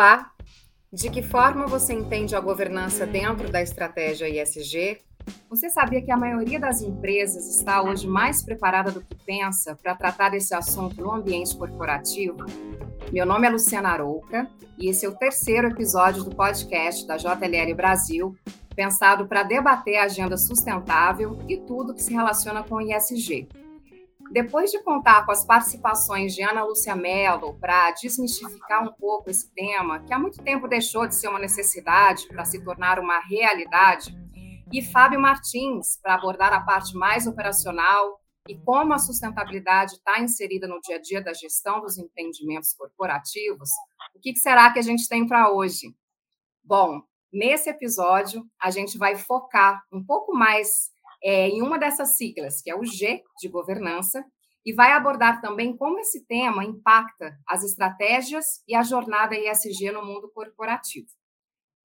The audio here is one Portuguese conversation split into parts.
Olá! De que forma você entende a governança dentro da estratégia ISG? Você sabia que a maioria das empresas está hoje mais preparada do que pensa para tratar desse assunto no ambiente corporativo? Meu nome é Luciana Arouca e esse é o terceiro episódio do podcast da JLL Brasil, pensado para debater a agenda sustentável e tudo que se relaciona com o ISG. Depois de contar com as participações de Ana Lúcia Mello para desmistificar um pouco esse tema, que há muito tempo deixou de ser uma necessidade para se tornar uma realidade, e Fábio Martins para abordar a parte mais operacional e como a sustentabilidade está inserida no dia a dia da gestão dos empreendimentos corporativos, o que será que a gente tem para hoje? Bom, nesse episódio a gente vai focar um pouco mais é, em uma dessas siglas, que é o G de governança, e vai abordar também como esse tema impacta as estratégias e a jornada ESG no mundo corporativo.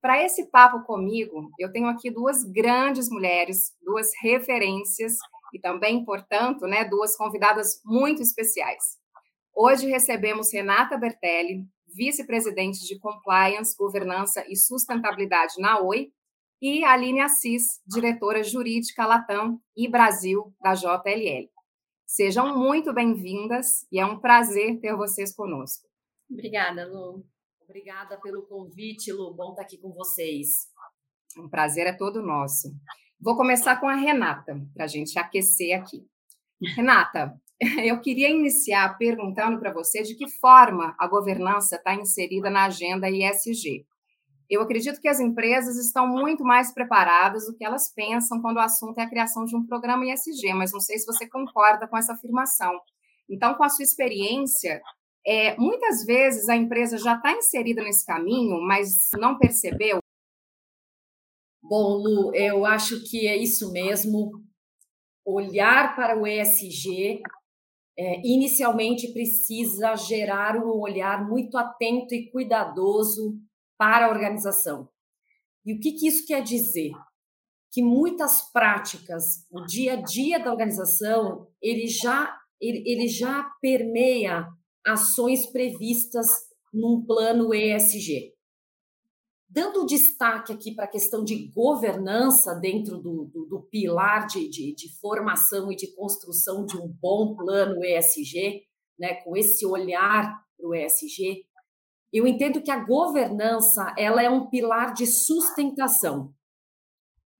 Para esse papo comigo, eu tenho aqui duas grandes mulheres, duas referências e também, portanto, né, duas convidadas muito especiais. Hoje recebemos Renata Bertelli, vice-presidente de Compliance, Governança e Sustentabilidade na Oi, e Aline Assis, diretora jurídica Latam e Brasil da JLL. Sejam muito bem-vindas e é um prazer ter vocês conosco. Obrigada, Lu. Obrigada pelo convite, Lu. Bom estar aqui com vocês. Um prazer é todo nosso. Vou começar com a Renata, para a gente aquecer aqui. Renata, eu queria iniciar perguntando para você de que forma a governança está inserida na agenda ISG. Eu acredito que as empresas estão muito mais preparadas do que elas pensam quando o assunto é a criação de um programa ISG, mas não sei se você concorda com essa afirmação. Então, com a sua experiência, é, muitas vezes a empresa já está inserida nesse caminho, mas não percebeu. Bom, Lu, eu acho que é isso mesmo. Olhar para o ESG é, inicialmente precisa gerar um olhar muito atento e cuidadoso para a organização. E o que, que isso quer dizer? Que muitas práticas, o dia a dia da organização, ele já, ele, ele já permeia ações previstas num plano ESG. Dando destaque aqui para a questão de governança dentro do, do, do pilar de, de, de, formação e de construção de um bom plano ESG, né, com esse olhar para o ESG, eu entendo que a governança ela é um pilar de sustentação.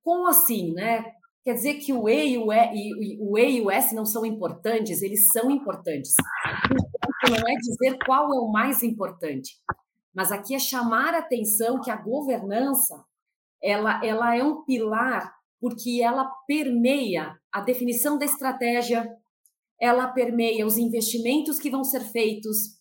Como assim, né? Quer dizer que o E e o, e, o, e, o S não são importantes? Eles são importantes. Não é dizer qual é o mais importante, mas aqui é chamar a atenção que a governança ela, ela é um pilar porque ela permeia a definição da estratégia, ela permeia os investimentos que vão ser feitos,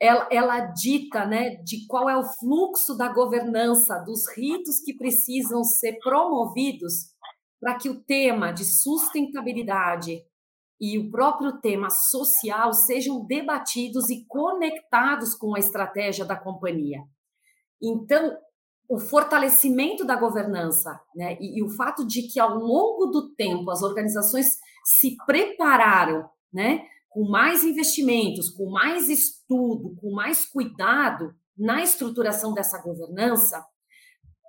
ela, ela dita né, de qual é o fluxo da governança, dos ritos que precisam ser promovidos para que o tema de sustentabilidade e o próprio tema social sejam debatidos e conectados com a estratégia da companhia. Então, o fortalecimento da governança né, e, e o fato de que, ao longo do tempo, as organizações se prepararam né, com mais investimentos, com mais estudo, com mais cuidado na estruturação dessa governança,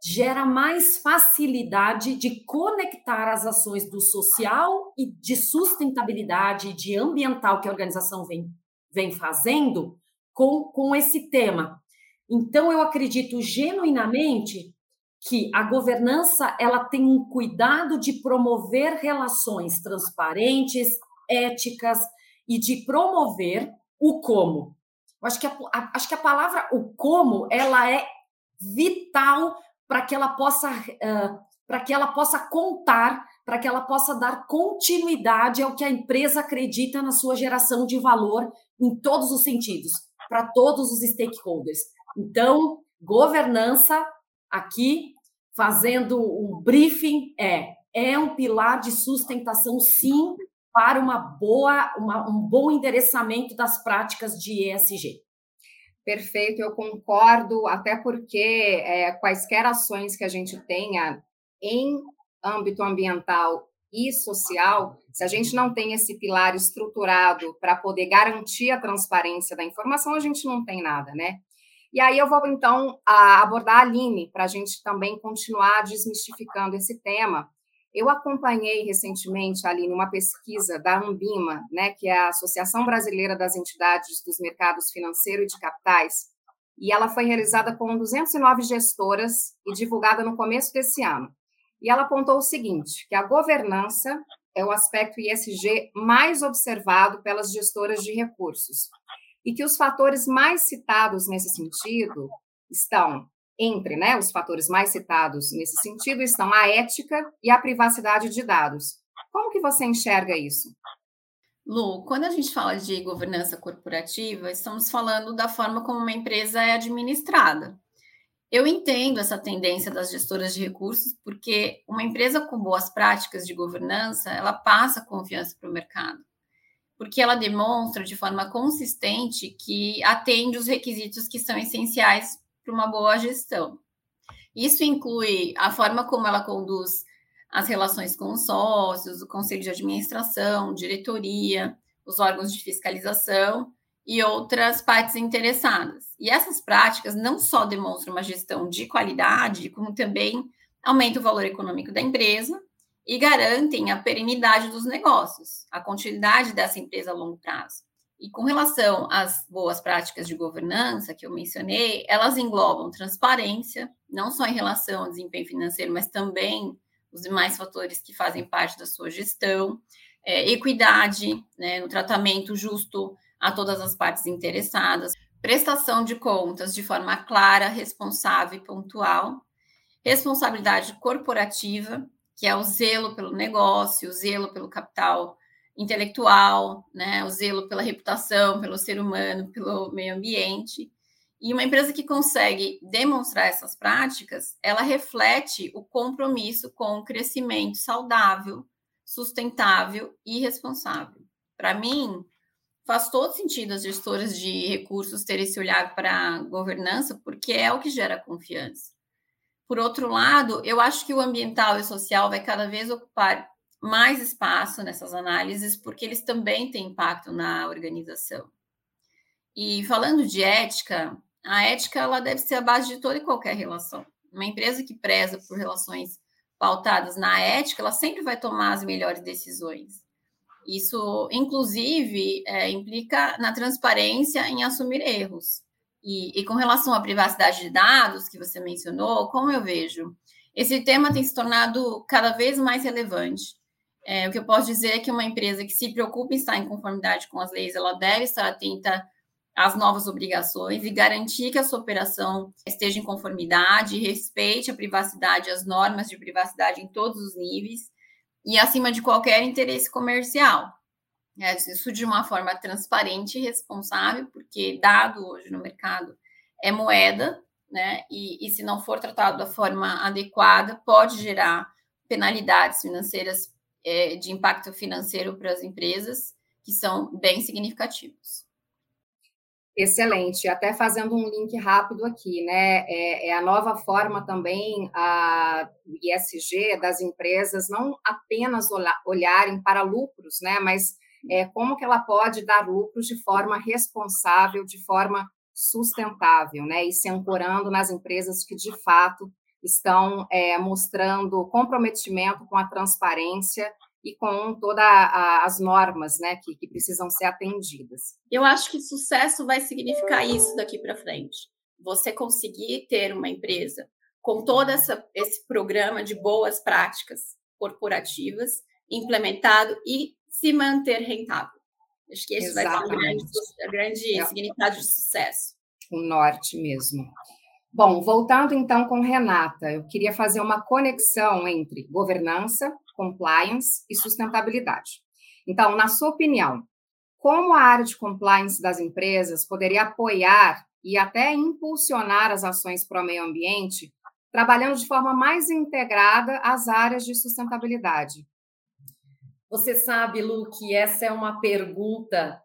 gera mais facilidade de conectar as ações do social e de sustentabilidade, de ambiental que a organização vem, vem fazendo com, com esse tema. Então, eu acredito genuinamente que a governança ela tem um cuidado de promover relações transparentes, éticas, e de promover o como. Eu acho que a, a, acho que a palavra o como ela é vital para que ela possa uh, para que ela possa contar, para que ela possa dar continuidade ao que a empresa acredita na sua geração de valor em todos os sentidos, para todos os stakeholders. Então, governança aqui fazendo um briefing é é um pilar de sustentação sim para uma boa, uma, um bom endereçamento das práticas de ESG. Perfeito, eu concordo, até porque é, quaisquer ações que a gente tenha em âmbito ambiental e social, se a gente não tem esse pilar estruturado para poder garantir a transparência da informação, a gente não tem nada, né? E aí eu vou, então, abordar a Aline, para a gente também continuar desmistificando esse tema. Eu acompanhei recentemente, Aline, uma pesquisa da Ambima, né, que é a Associação Brasileira das Entidades dos Mercados Financeiro e de Capitais, e ela foi realizada com 209 gestoras e divulgada no começo desse ano. E ela apontou o seguinte, que a governança é o aspecto ISG mais observado pelas gestoras de recursos, e que os fatores mais citados nesse sentido estão entre né, os fatores mais citados nesse sentido estão a ética e a privacidade de dados. Como que você enxerga isso? Lu, quando a gente fala de governança corporativa, estamos falando da forma como uma empresa é administrada. Eu entendo essa tendência das gestoras de recursos, porque uma empresa com boas práticas de governança, ela passa confiança para o mercado porque ela demonstra de forma consistente que atende os requisitos que são essenciais para uma boa gestão. Isso inclui a forma como ela conduz as relações com os sócios, o conselho de administração, diretoria, os órgãos de fiscalização e outras partes interessadas. E essas práticas não só demonstram uma gestão de qualidade, como também aumentam o valor econômico da empresa e garantem a perenidade dos negócios, a continuidade dessa empresa a longo prazo. E com relação às boas práticas de governança que eu mencionei, elas englobam transparência, não só em relação ao desempenho financeiro, mas também os demais fatores que fazem parte da sua gestão, é, equidade, né, no tratamento justo a todas as partes interessadas, prestação de contas de forma clara, responsável e pontual, responsabilidade corporativa, que é o zelo pelo negócio, o zelo pelo capital intelectual, né, o zelo pela reputação, pelo ser humano, pelo meio ambiente. E uma empresa que consegue demonstrar essas práticas, ela reflete o compromisso com o crescimento saudável, sustentável e responsável. Para mim, faz todo sentido as gestoras de recursos terem esse olhar para a governança, porque é o que gera confiança. Por outro lado, eu acho que o ambiental e social vai cada vez ocupar mais espaço nessas análises, porque eles também têm impacto na organização. E falando de ética, a ética ela deve ser a base de toda e qualquer relação. Uma empresa que preza por relações pautadas na ética, ela sempre vai tomar as melhores decisões. Isso, inclusive, é, implica na transparência em assumir erros. E, e com relação à privacidade de dados, que você mencionou, como eu vejo? Esse tema tem se tornado cada vez mais relevante. É, o que eu posso dizer é que uma empresa que se preocupa em estar em conformidade com as leis, ela deve estar atenta às novas obrigações e garantir que a sua operação esteja em conformidade, respeite a privacidade, as normas de privacidade em todos os níveis e acima de qualquer interesse comercial. É, isso de uma forma transparente e responsável, porque dado hoje no mercado é moeda, né? E, e se não for tratado da forma adequada, pode gerar penalidades financeiras é, de impacto financeiro para as empresas, que são bem significativos. Excelente. Até fazendo um link rápido aqui, né? É, é, a nova forma também a ISG das empresas não apenas olharem para lucros, né? Mas é, como que ela pode dar lucros de forma responsável, de forma sustentável, né? E se ancorando nas empresas que de fato estão é, mostrando comprometimento com a transparência e com todas as normas, né, que, que precisam ser atendidas. Eu acho que sucesso vai significar isso daqui para frente. Você conseguir ter uma empresa com todo essa, esse programa de boas práticas corporativas implementado e se manter rentável. Acho que esse Exatamente. vai ser o grande, grande é. significado de sucesso. O norte mesmo. Bom, voltando então com Renata, eu queria fazer uma conexão entre governança, compliance e sustentabilidade. Então, na sua opinião, como a área de compliance das empresas poderia apoiar e até impulsionar as ações para o meio ambiente, trabalhando de forma mais integrada as áreas de sustentabilidade? Você sabe, Lu, que essa é uma pergunta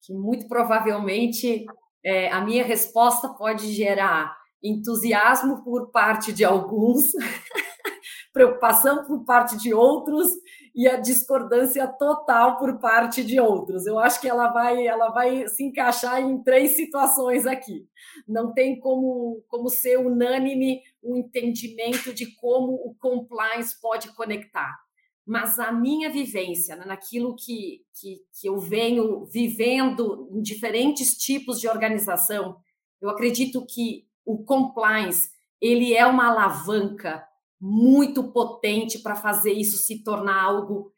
que muito provavelmente é, a minha resposta pode gerar entusiasmo por parte de alguns, preocupação por parte de outros e a discordância total por parte de outros. Eu acho que ela vai, ela vai se encaixar em três situações aqui. Não tem como, como ser unânime o entendimento de como o compliance pode conectar. Mas a minha vivência, né, naquilo que, que, que eu venho vivendo em diferentes tipos de organização, eu acredito que o compliance ele é uma alavanca muito potente para fazer isso se tornar algo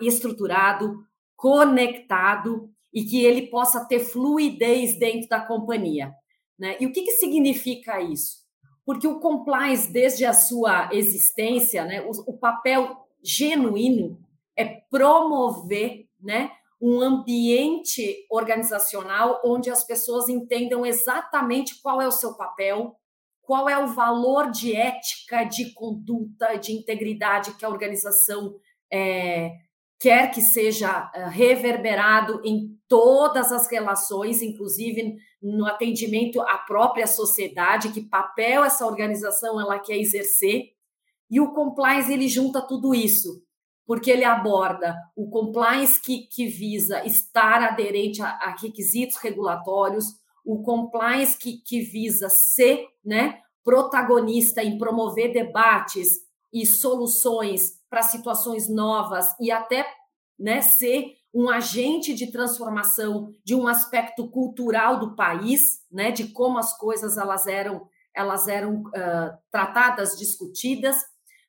estruturado, conectado e que ele possa ter fluidez dentro da companhia. Né? E o que, que significa isso? Porque o compliance, desde a sua existência, né, o, o papel genuíno é promover né, um ambiente organizacional onde as pessoas entendam exatamente qual é o seu papel, qual é o valor de ética, de conduta, de integridade que a organização é, quer que seja é, reverberado em todas as relações, inclusive no atendimento à própria sociedade, que papel essa organização ela quer exercer. E o compliance ele junta tudo isso, porque ele aborda o compliance que, que visa estar aderente a, a requisitos regulatórios, o compliance que, que visa ser né, protagonista em promover debates e soluções para situações novas e até né, ser um agente de transformação de um aspecto cultural do país, né, de como as coisas elas eram elas eram uh, tratadas, discutidas,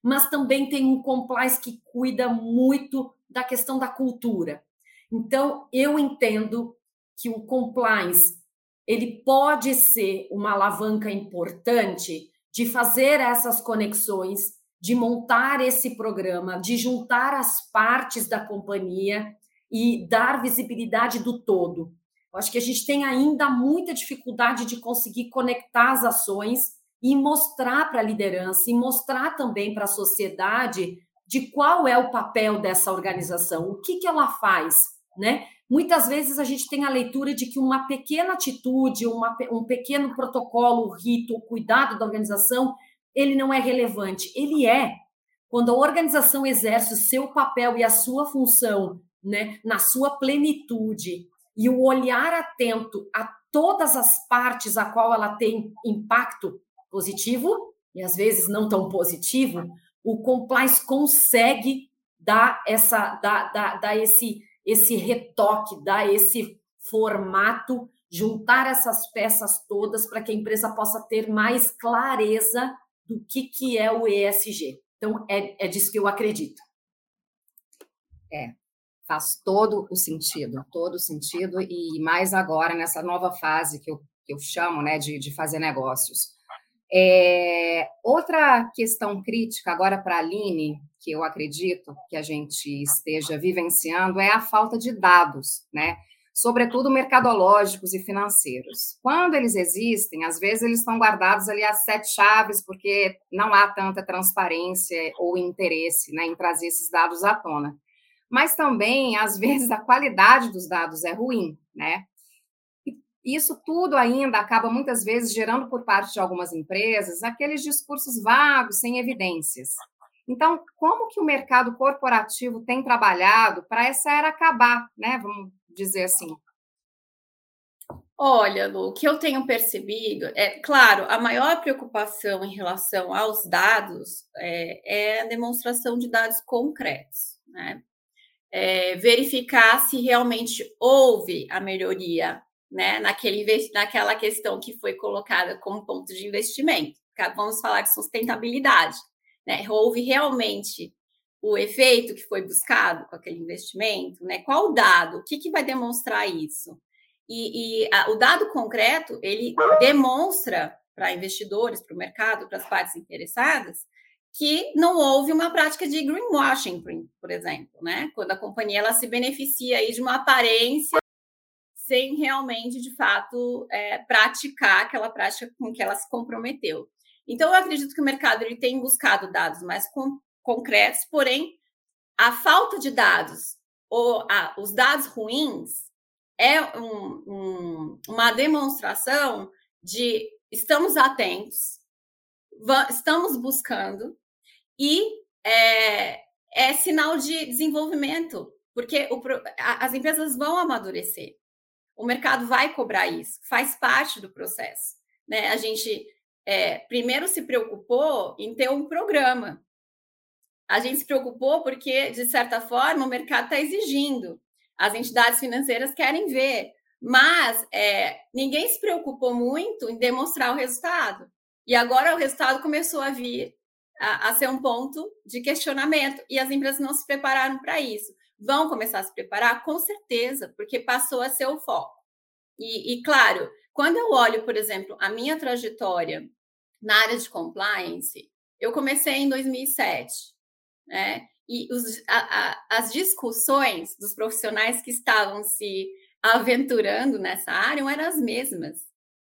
mas também tem um compliance que cuida muito da questão da cultura. Então, eu entendo que o compliance ele pode ser uma alavanca importante de fazer essas conexões, de montar esse programa, de juntar as partes da companhia e dar visibilidade do todo. Eu acho que a gente tem ainda muita dificuldade de conseguir conectar as ações e mostrar para a liderança e mostrar também para a sociedade de qual é o papel dessa organização, o que, que ela faz, né? Muitas vezes a gente tem a leitura de que uma pequena atitude, uma, um pequeno protocolo, rito, cuidado da organização, ele não é relevante. Ele é. Quando a organização exerce o seu papel e a sua função né, na sua plenitude e o olhar atento a todas as partes a qual ela tem impacto positivo e às vezes não tão positivo, o compliance consegue dar essa dar, dar, dar esse esse retoque, dar esse formato, juntar essas peças todas para que a empresa possa ter mais clareza do que, que é o ESG. Então, é, é disso que eu acredito. É, faz todo o sentido, todo o sentido, e mais agora nessa nova fase que eu, que eu chamo né, de, de fazer negócios. É, outra questão crítica agora para a Aline, que eu acredito que a gente esteja vivenciando, é a falta de dados, né? Sobretudo mercadológicos e financeiros. Quando eles existem, às vezes eles estão guardados ali às sete chaves, porque não há tanta transparência ou interesse né, em trazer esses dados à tona. Mas também, às vezes, a qualidade dos dados é ruim, né? Isso tudo ainda acaba muitas vezes gerando por parte de algumas empresas aqueles discursos vagos, sem evidências. Então, como que o mercado corporativo tem trabalhado para essa era acabar, né? Vamos dizer assim. Olha, Lu, o que eu tenho percebido é, claro, a maior preocupação em relação aos dados é, é a demonstração de dados concretos, né? É, verificar se realmente houve a melhoria né, naquele, naquela questão que foi colocada como ponto de investimento. Vamos falar de sustentabilidade. Né? Houve realmente o efeito que foi buscado com aquele investimento? Né? Qual o dado? O que, que vai demonstrar isso? E, e a, o dado concreto, ele demonstra para investidores, para o mercado, para as partes interessadas, que não houve uma prática de greenwashing, por exemplo, né? Quando a companhia ela se beneficia aí de uma aparência sem realmente, de fato, é, praticar aquela prática com que ela se comprometeu. Então, eu acredito que o mercado ele tem buscado dados mais com, concretos, porém, a falta de dados ou a, os dados ruins é um, um, uma demonstração de estamos atentos, estamos buscando e é, é sinal de desenvolvimento, porque o, as empresas vão amadurecer. O mercado vai cobrar isso, faz parte do processo. Né? A gente é, primeiro se preocupou em ter um programa. A gente se preocupou porque, de certa forma, o mercado está exigindo. As entidades financeiras querem ver, mas é, ninguém se preocupou muito em demonstrar o resultado. E agora o resultado começou a vir a, a ser um ponto de questionamento, e as empresas não se prepararam para isso. Vão começar a se preparar? Com certeza, porque passou a ser o foco. E, e claro, quando eu olho, por exemplo, a minha trajetória na área de compliance, eu comecei em 2007, né? E os, a, a, as discussões dos profissionais que estavam se aventurando nessa área eram as mesmas,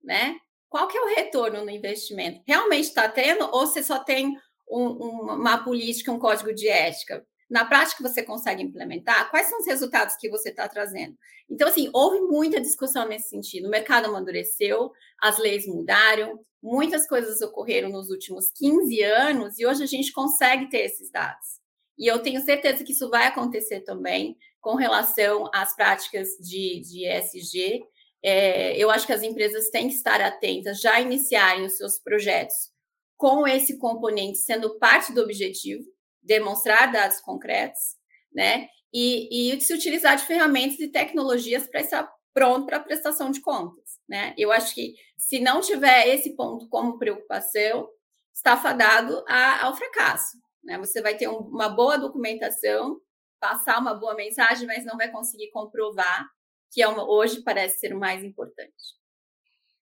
né? Qual que é o retorno no investimento? Realmente está tendo ou você só tem um, uma política, um código de ética? Na prática, você consegue implementar? Quais são os resultados que você está trazendo? Então, assim, houve muita discussão nesse sentido. O mercado amadureceu, as leis mudaram, muitas coisas ocorreram nos últimos 15 anos e hoje a gente consegue ter esses dados. E eu tenho certeza que isso vai acontecer também com relação às práticas de, de ESG. É, eu acho que as empresas têm que estar atentas, já iniciarem os seus projetos com esse componente sendo parte do objetivo, demonstrar dados concretos, né? E, e se utilizar de ferramentas e tecnologias para estar pronto para a prestação de contas, né? Eu acho que se não tiver esse ponto como preocupação, está fadado a, ao fracasso, né? Você vai ter um, uma boa documentação, passar uma boa mensagem, mas não vai conseguir comprovar que é uma, hoje parece ser o mais importante.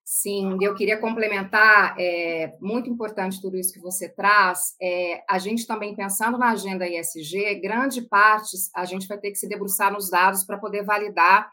Sim, eu queria complementar, é muito importante tudo isso que você traz. É, a gente também pensando na agenda ISG, grande parte a gente vai ter que se debruçar nos dados para poder validar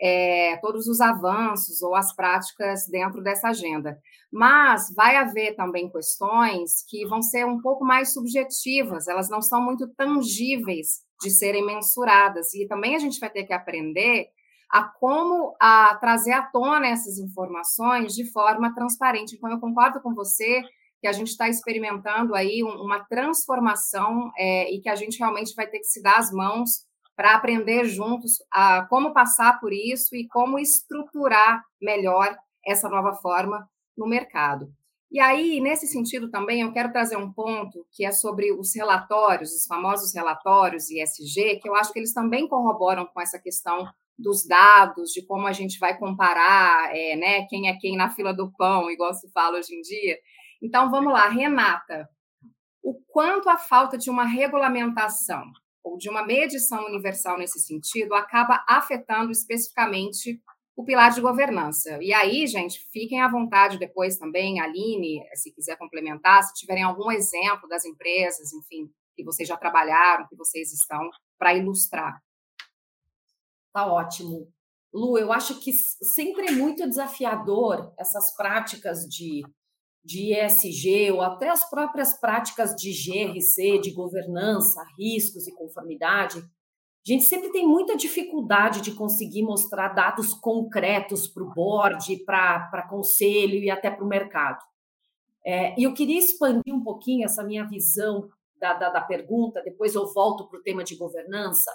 é, todos os avanços ou as práticas dentro dessa agenda. Mas vai haver também questões que vão ser um pouco mais subjetivas, elas não são muito tangíveis de serem mensuradas, e também a gente vai ter que aprender a como a trazer à tona essas informações de forma transparente. Então, eu concordo com você que a gente está experimentando aí uma transformação é, e que a gente realmente vai ter que se dar as mãos para aprender juntos a como passar por isso e como estruturar melhor essa nova forma no mercado. E aí, nesse sentido também, eu quero trazer um ponto que é sobre os relatórios, os famosos relatórios ISG, que eu acho que eles também corroboram com essa questão dos dados, de como a gente vai comparar é, né, quem é quem na fila do pão, igual se fala hoje em dia. Então, vamos lá, Renata, o quanto a falta de uma regulamentação ou de uma medição universal nesse sentido acaba afetando especificamente o pilar de governança. E aí, gente, fiquem à vontade depois também, Aline, se quiser complementar, se tiverem algum exemplo das empresas, enfim, que vocês já trabalharam, que vocês estão, para ilustrar. Tá ótimo. Lu, eu acho que sempre é muito desafiador essas práticas de, de ESG ou até as próprias práticas de GRC, de governança, riscos e conformidade. A gente sempre tem muita dificuldade de conseguir mostrar dados concretos para o board, para conselho e até para o mercado. É, e eu queria expandir um pouquinho essa minha visão da, da, da pergunta, depois eu volto para o tema de governança,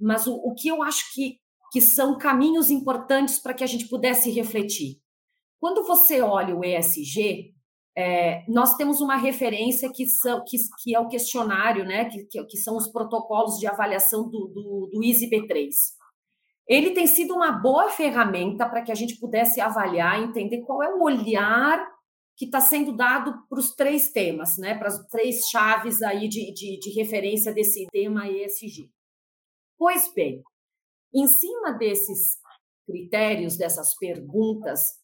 mas o, o que eu acho que, que são caminhos importantes para que a gente pudesse refletir. Quando você olha o ESG, é, nós temos uma referência que, são, que, que é o questionário, né, que, que, que são os protocolos de avaliação do, do, do ISB3. Ele tem sido uma boa ferramenta para que a gente pudesse avaliar, entender qual é o olhar que está sendo dado para os três temas, né, para as três chaves aí de, de, de referência desse tema ESG. Pois bem, em cima desses critérios, dessas perguntas,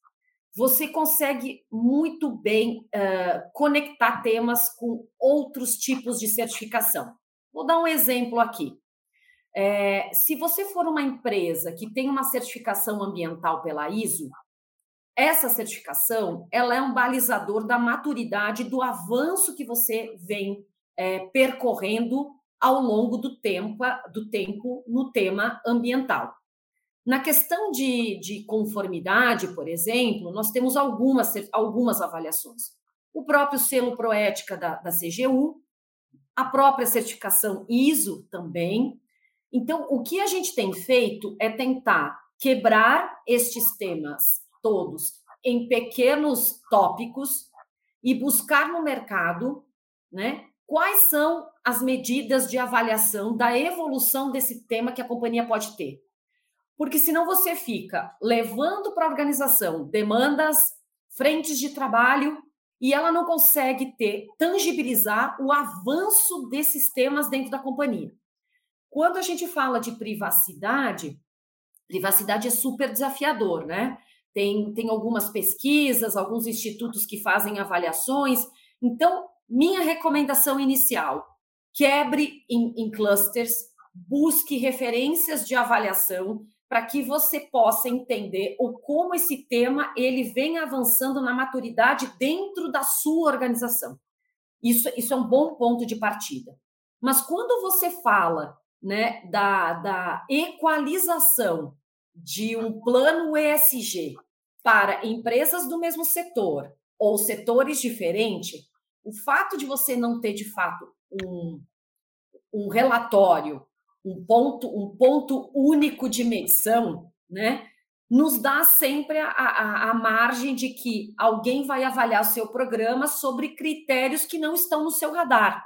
você consegue muito bem uh, conectar temas com outros tipos de certificação. Vou dar um exemplo aqui. É, se você for uma empresa que tem uma certificação ambiental pela ISO, essa certificação ela é um balizador da maturidade do avanço que você vem é, percorrendo ao longo do tempo, do tempo no tema ambiental. Na questão de, de conformidade, por exemplo, nós temos algumas, algumas avaliações. O próprio selo Proética da, da CGU, a própria certificação ISO também. Então, o que a gente tem feito é tentar quebrar estes temas todos em pequenos tópicos e buscar no mercado, né, quais são as medidas de avaliação da evolução desse tema que a companhia pode ter. Porque senão você fica levando para a organização demandas, frentes de trabalho e ela não consegue ter, tangibilizar o avanço desses temas dentro da companhia. Quando a gente fala de privacidade, privacidade é super desafiador, né? Tem, tem algumas pesquisas, alguns institutos que fazem avaliações. Então, minha recomendação inicial: quebre em, em clusters, busque referências de avaliação para que você possa entender o como esse tema ele vem avançando na maturidade dentro da sua organização. Isso, isso é um bom ponto de partida. Mas quando você fala né, da, da equalização de um plano ESG para empresas do mesmo setor ou setores diferentes, o fato de você não ter de fato um, um relatório um ponto, um ponto único de medição, né? Nos dá sempre a, a, a margem de que alguém vai avaliar seu programa sobre critérios que não estão no seu radar.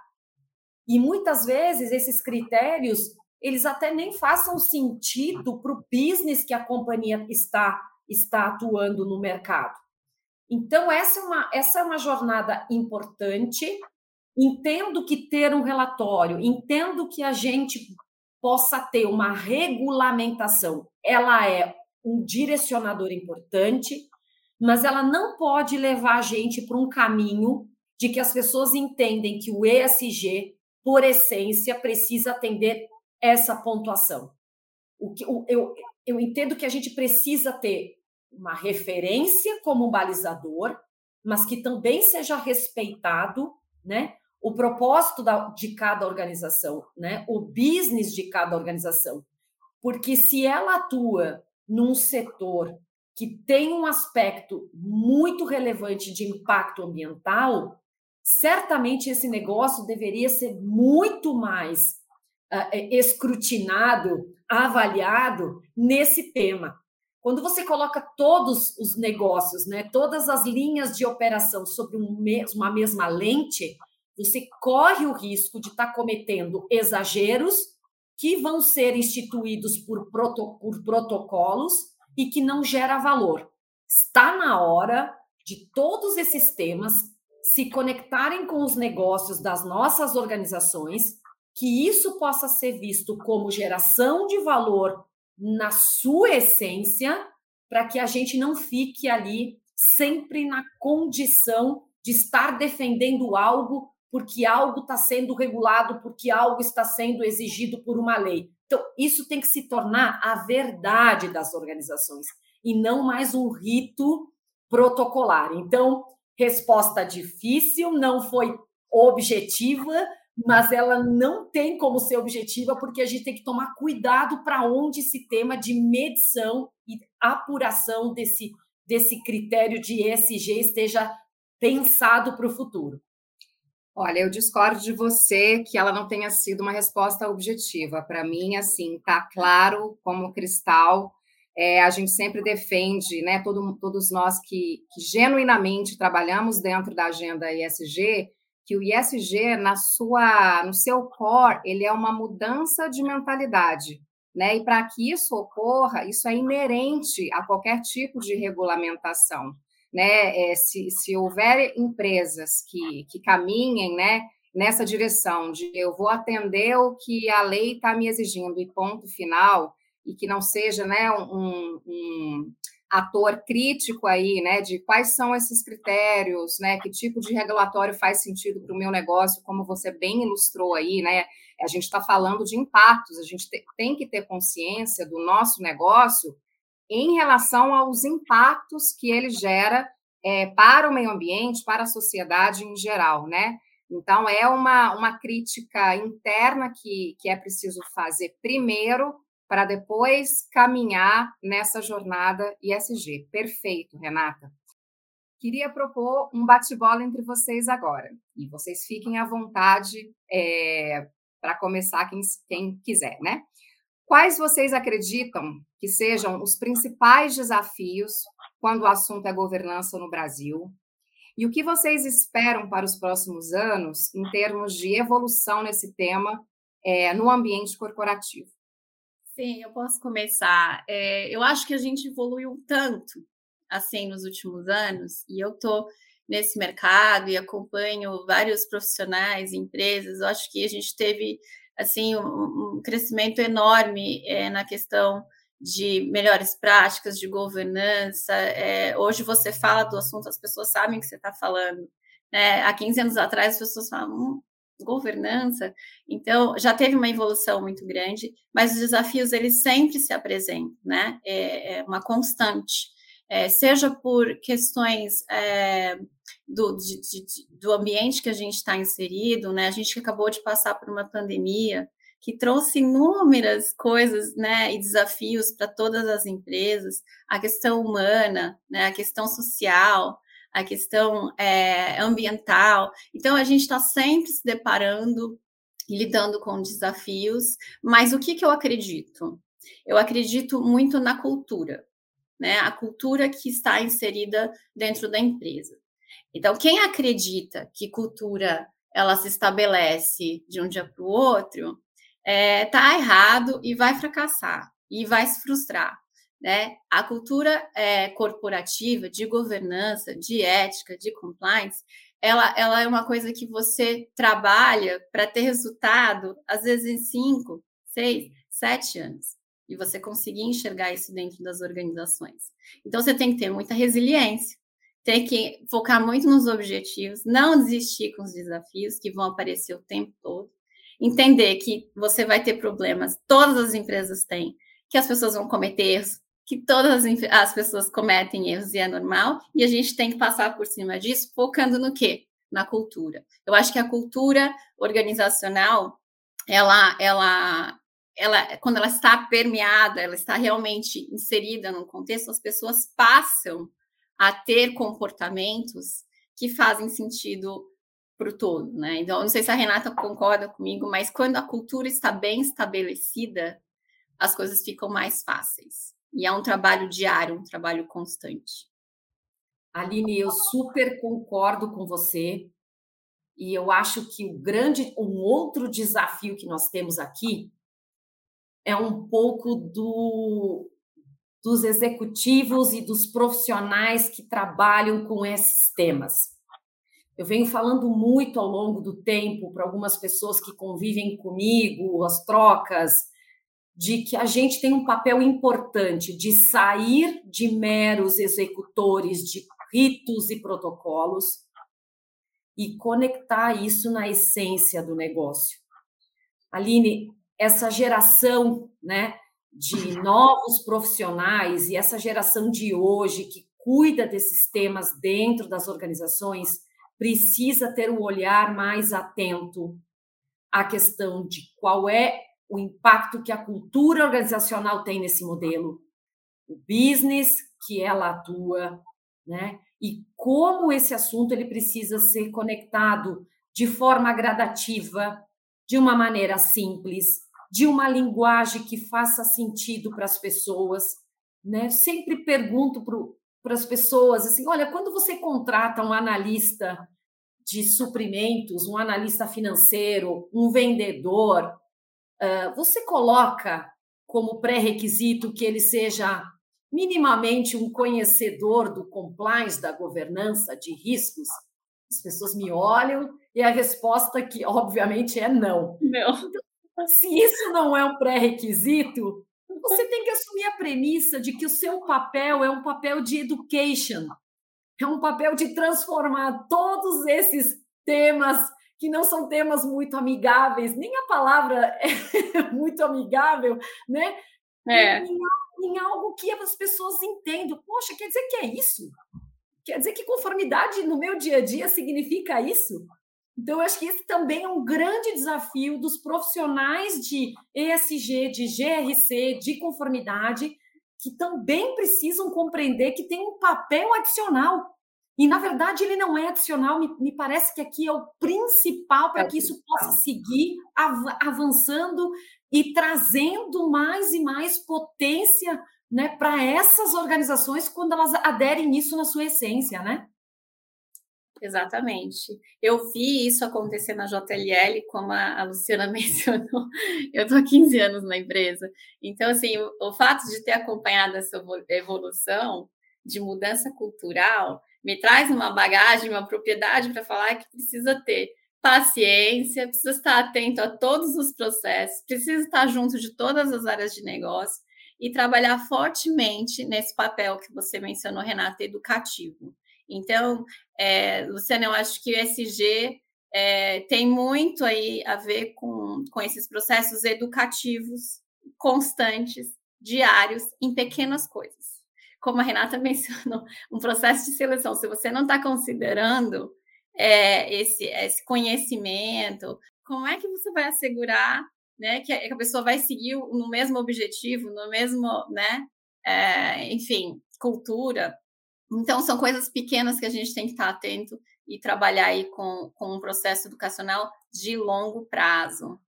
E muitas vezes esses critérios eles até nem façam sentido para o business que a companhia está, está atuando no mercado. Então, essa é, uma, essa é uma jornada importante. Entendo que ter um relatório, entendo que a gente possa ter uma regulamentação. Ela é um direcionador importante, mas ela não pode levar a gente para um caminho de que as pessoas entendem que o ESG, por essência, precisa atender essa pontuação. O que, o, eu, eu entendo que a gente precisa ter uma referência como um balizador, mas que também seja respeitado né, o propósito da, de cada organização, né? o business de cada organização. Porque se ela atua num setor que tem um aspecto muito relevante de impacto ambiental, certamente esse negócio deveria ser muito mais uh, escrutinado, avaliado nesse tema. Quando você coloca todos os negócios, né, todas as linhas de operação sobre um uma mesma lente, você corre o risco de estar tá cometendo exageros que vão ser instituídos por, proto, por protocolos e que não gera valor. Está na hora de todos esses temas se conectarem com os negócios das nossas organizações, que isso possa ser visto como geração de valor na sua essência, para que a gente não fique ali sempre na condição de estar defendendo algo porque algo está sendo regulado, porque algo está sendo exigido por uma lei. Então, isso tem que se tornar a verdade das organizações e não mais um rito protocolar. Então, resposta difícil, não foi objetiva, mas ela não tem como ser objetiva, porque a gente tem que tomar cuidado para onde esse tema de medição e apuração desse, desse critério de ESG esteja pensado para o futuro. Olha, eu discordo de você que ela não tenha sido uma resposta objetiva. Para mim, assim, tá claro como cristal. É, a gente sempre defende, né? Todo, todos nós que, que genuinamente trabalhamos dentro da agenda ISG, que o ISG, na sua, no seu core, ele é uma mudança de mentalidade. Né? E para que isso ocorra, isso é inerente a qualquer tipo de regulamentação né, é, se, se houver empresas que, que caminhem né, nessa direção de eu vou atender o que a lei está me exigindo e ponto final, e que não seja né, um, um ator crítico aí, né, de quais são esses critérios, né, que tipo de regulatório faz sentido para o meu negócio, como você bem ilustrou aí, né, a gente está falando de impactos, a gente tem que ter consciência do nosso negócio em relação aos impactos que ele gera é, para o meio ambiente, para a sociedade em geral, né? Então, é uma, uma crítica interna que, que é preciso fazer primeiro, para depois caminhar nessa jornada ISG. Perfeito, Renata. queria propor um bate-bola entre vocês agora. E vocês fiquem à vontade é, para começar quem, quem quiser, né? Quais vocês acreditam que sejam os principais desafios quando o assunto é governança no Brasil? E o que vocês esperam para os próximos anos em termos de evolução nesse tema é, no ambiente corporativo? Sim, eu posso começar. É, eu acho que a gente evoluiu tanto assim nos últimos anos, e eu estou nesse mercado e acompanho vários profissionais, empresas. Eu acho que a gente teve assim um, crescimento enorme é, na questão de melhores práticas de governança. É, hoje você fala do assunto, as pessoas sabem que você está falando. Né? Há 15 anos atrás, as pessoas falavam hum, governança. Então, já teve uma evolução muito grande, mas os desafios, eles sempre se apresentam, né? É, é uma constante é, seja por questões é, do, de, de, do ambiente que a gente está inserido, né? A gente acabou de passar por uma pandemia que trouxe inúmeras coisas, né, e desafios para todas as empresas, a questão humana, né, a questão social, a questão é, ambiental. Então, a gente está sempre se deparando e lidando com desafios, mas o que, que eu acredito? Eu acredito muito na cultura né, a cultura que está inserida dentro da empresa. Então, quem acredita que cultura ela se estabelece de um dia para o outro, está é, tá errado e vai fracassar e vai se frustrar. Né? A cultura é, corporativa, de governança, de ética, de compliance, ela, ela é uma coisa que você trabalha para ter resultado, às vezes em cinco, seis, sete anos e você conseguir enxergar isso dentro das organizações. Então, você tem que ter muita resiliência, tem que focar muito nos objetivos, não desistir com os desafios que vão aparecer o tempo todo, entender que você vai ter problemas, todas as empresas têm, que as pessoas vão cometer erros, que todas as, as pessoas cometem erros e é normal, e a gente tem que passar por cima disso, focando no quê? Na cultura. Eu acho que a cultura organizacional, ela, ela ela, quando ela está permeada, ela está realmente inserida num contexto, as pessoas passam a ter comportamentos que fazem sentido para o todo, né? Então, não sei se a Renata concorda comigo, mas quando a cultura está bem estabelecida, as coisas ficam mais fáceis. E é um trabalho diário, um trabalho constante. Aline, eu super concordo com você. E eu acho que o grande, um outro desafio que nós temos aqui é um pouco do, dos executivos e dos profissionais que trabalham com esses temas. Eu venho falando muito ao longo do tempo para algumas pessoas que convivem comigo, as trocas, de que a gente tem um papel importante de sair de meros executores de ritos e protocolos e conectar isso na essência do negócio. Aline, essa geração né, de novos profissionais e essa geração de hoje que cuida desses temas dentro das organizações precisa ter um olhar mais atento à questão de qual é o impacto que a cultura organizacional tem nesse modelo, o business que ela atua, né? E como esse assunto ele precisa ser conectado de forma gradativa, de uma maneira simples, de uma linguagem que faça sentido para as pessoas. Né? Sempre pergunto para as pessoas assim: olha, quando você contrata um analista de suprimentos, um analista financeiro, um vendedor, você coloca como pré-requisito que ele seja minimamente um conhecedor do compliance, da governança de riscos? As pessoas me olham e a resposta que obviamente é não. Não. Então, se isso não é um pré-requisito, você tem que assumir a premissa de que o seu papel é um papel de education, é um papel de transformar todos esses temas que não são temas muito amigáveis, nem a palavra é muito amigável, né? É. Em, em algo que as pessoas entendam. Poxa, quer dizer que é isso? Quer dizer que conformidade no meu dia a dia significa isso? Então, eu acho que esse também é um grande desafio dos profissionais de ESG, de GRC, de conformidade, que também precisam compreender que tem um papel adicional. E, na verdade, ele não é adicional, me, me parece que aqui é o principal para é que isso possa seguir av avançando e trazendo mais e mais potência né, para essas organizações quando elas aderem isso na sua essência, né? Exatamente. Eu vi isso acontecer na JLL, como a, Luciana mencionou. Eu estou há 15 anos na empresa. Então, assim, o fato de ter acompanhado essa evolução de mudança cultural me traz uma bagagem, uma propriedade para falar que precisa ter paciência, precisa estar atento a todos os processos, precisa estar junto de todas as áreas de negócio e trabalhar fortemente nesse papel que você mencionou, Renata, educativo. Então, é, Luciana, eu acho que o SG é, tem muito aí a ver com, com esses processos educativos constantes, diários, em pequenas coisas como a Renata mencionou, um processo de seleção. Se você não está considerando é, esse, esse conhecimento, como é que você vai assegurar né, que, a, que a pessoa vai seguir no mesmo objetivo, no mesmo, né, é, enfim, cultura? Então, são coisas pequenas que a gente tem que estar atento e trabalhar aí com, com um processo educacional de longo prazo.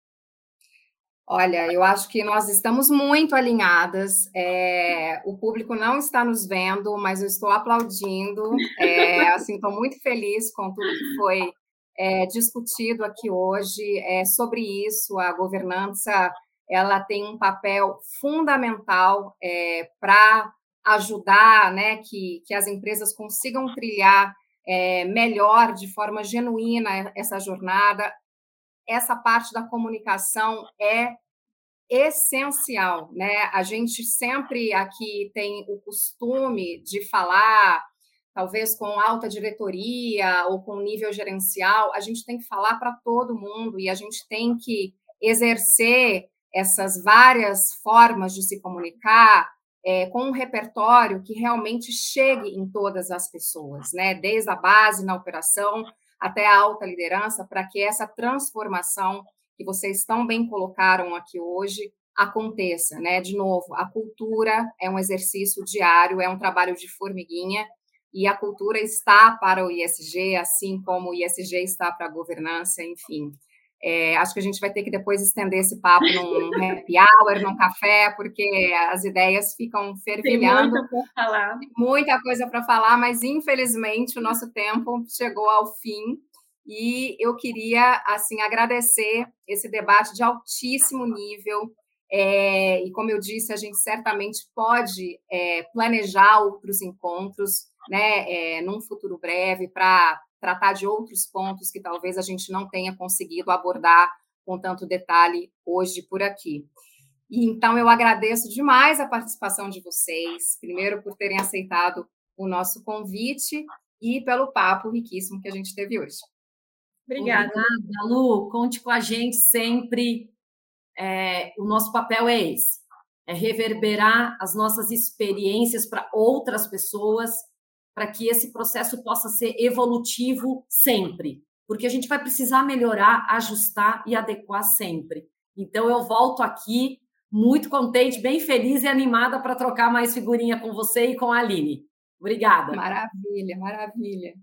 Olha, eu acho que nós estamos muito alinhadas. É, o público não está nos vendo, mas eu estou aplaudindo. É, assim, estou muito feliz com tudo que foi é, discutido aqui hoje. Sobre isso, a governança ela tem um papel fundamental para ajudar, né, que, que as empresas consigam trilhar é, melhor, de forma genuína, essa jornada essa parte da comunicação é essencial, né? A gente sempre aqui tem o costume de falar, talvez com alta diretoria ou com nível gerencial, a gente tem que falar para todo mundo e a gente tem que exercer essas várias formas de se comunicar é, com um repertório que realmente chegue em todas as pessoas, né? Desde a base na operação até a alta liderança, para que essa transformação que vocês tão bem colocaram aqui hoje aconteça, né? De novo, a cultura é um exercício diário, é um trabalho de formiguinha, e a cultura está para o ISG, assim como o ISG está para a governança, enfim. É, acho que a gente vai ter que depois estender esse papo num happy hour, num café, porque as ideias ficam fervilhando. Tem muita para falar. Muita coisa para falar, mas infelizmente o nosso tempo chegou ao fim. E eu queria assim agradecer esse debate de altíssimo nível. É, e como eu disse, a gente certamente pode é, planejar outros encontros, né, é, num futuro breve, para tratar de outros pontos que talvez a gente não tenha conseguido abordar com tanto detalhe hoje por aqui. E, então, eu agradeço demais a participação de vocês, primeiro por terem aceitado o nosso convite e pelo papo riquíssimo que a gente teve hoje. Obrigada. Obrigada, Lu. Conte com a gente sempre. É, o nosso papel é esse: é reverberar as nossas experiências para outras pessoas, para que esse processo possa ser evolutivo sempre. Porque a gente vai precisar melhorar, ajustar e adequar sempre. Então, eu volto aqui muito contente, bem feliz e animada para trocar mais figurinha com você e com a Aline. Obrigada. Maravilha, maravilha.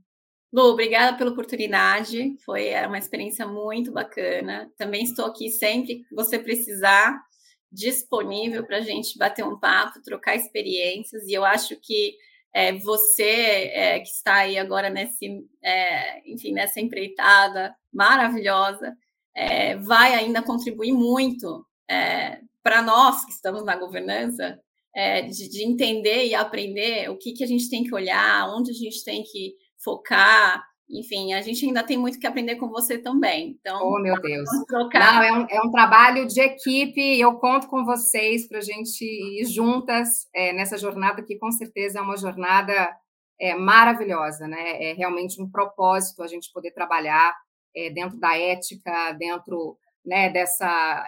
Lu, obrigada pela oportunidade. Foi uma experiência muito bacana. Também estou aqui sempre que você precisar, disponível para a gente bater um papo, trocar experiências. E eu acho que é, você é, que está aí agora nesse, é, enfim, nessa empreitada maravilhosa, é, vai ainda contribuir muito é, para nós que estamos na governança, de, de entender e aprender o que, que a gente tem que olhar, onde a gente tem que focar. Enfim, a gente ainda tem muito que aprender com você também. Então, oh, meu Deus. Não, é um, é um trabalho de equipe e eu conto com vocês para a gente ir juntas é, nessa jornada, que com certeza é uma jornada é, maravilhosa, né? É realmente um propósito a gente poder trabalhar é, dentro da ética, dentro né, dessa.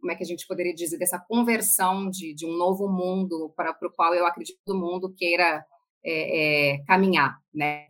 Como é que a gente poderia dizer, dessa conversão de, de um novo mundo para, para o qual eu acredito que o mundo queira caminhar, né?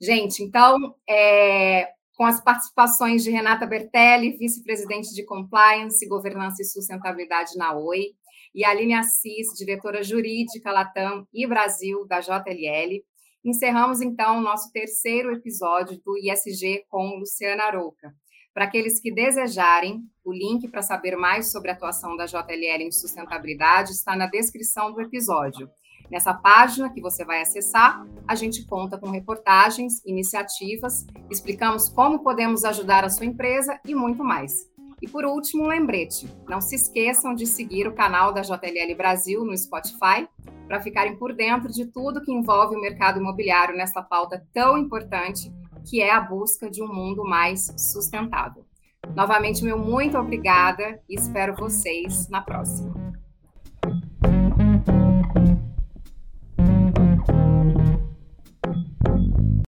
Gente, então, é, com as participações de Renata Bertelli, vice-presidente de Compliance, Governança e Sustentabilidade na OI, e Aline Assis, diretora jurídica Latam e Brasil da JLL, Encerramos então o nosso terceiro episódio do ISG com Luciana Arouca. Para aqueles que desejarem, o link para saber mais sobre a atuação da JLL em sustentabilidade está na descrição do episódio. Nessa página que você vai acessar, a gente conta com reportagens, iniciativas, explicamos como podemos ajudar a sua empresa e muito mais. E por último, um lembrete: não se esqueçam de seguir o canal da JLL Brasil no Spotify para ficarem por dentro de tudo que envolve o mercado imobiliário nessa pauta tão importante que é a busca de um mundo mais sustentável. Novamente, meu muito obrigada e espero vocês na próxima.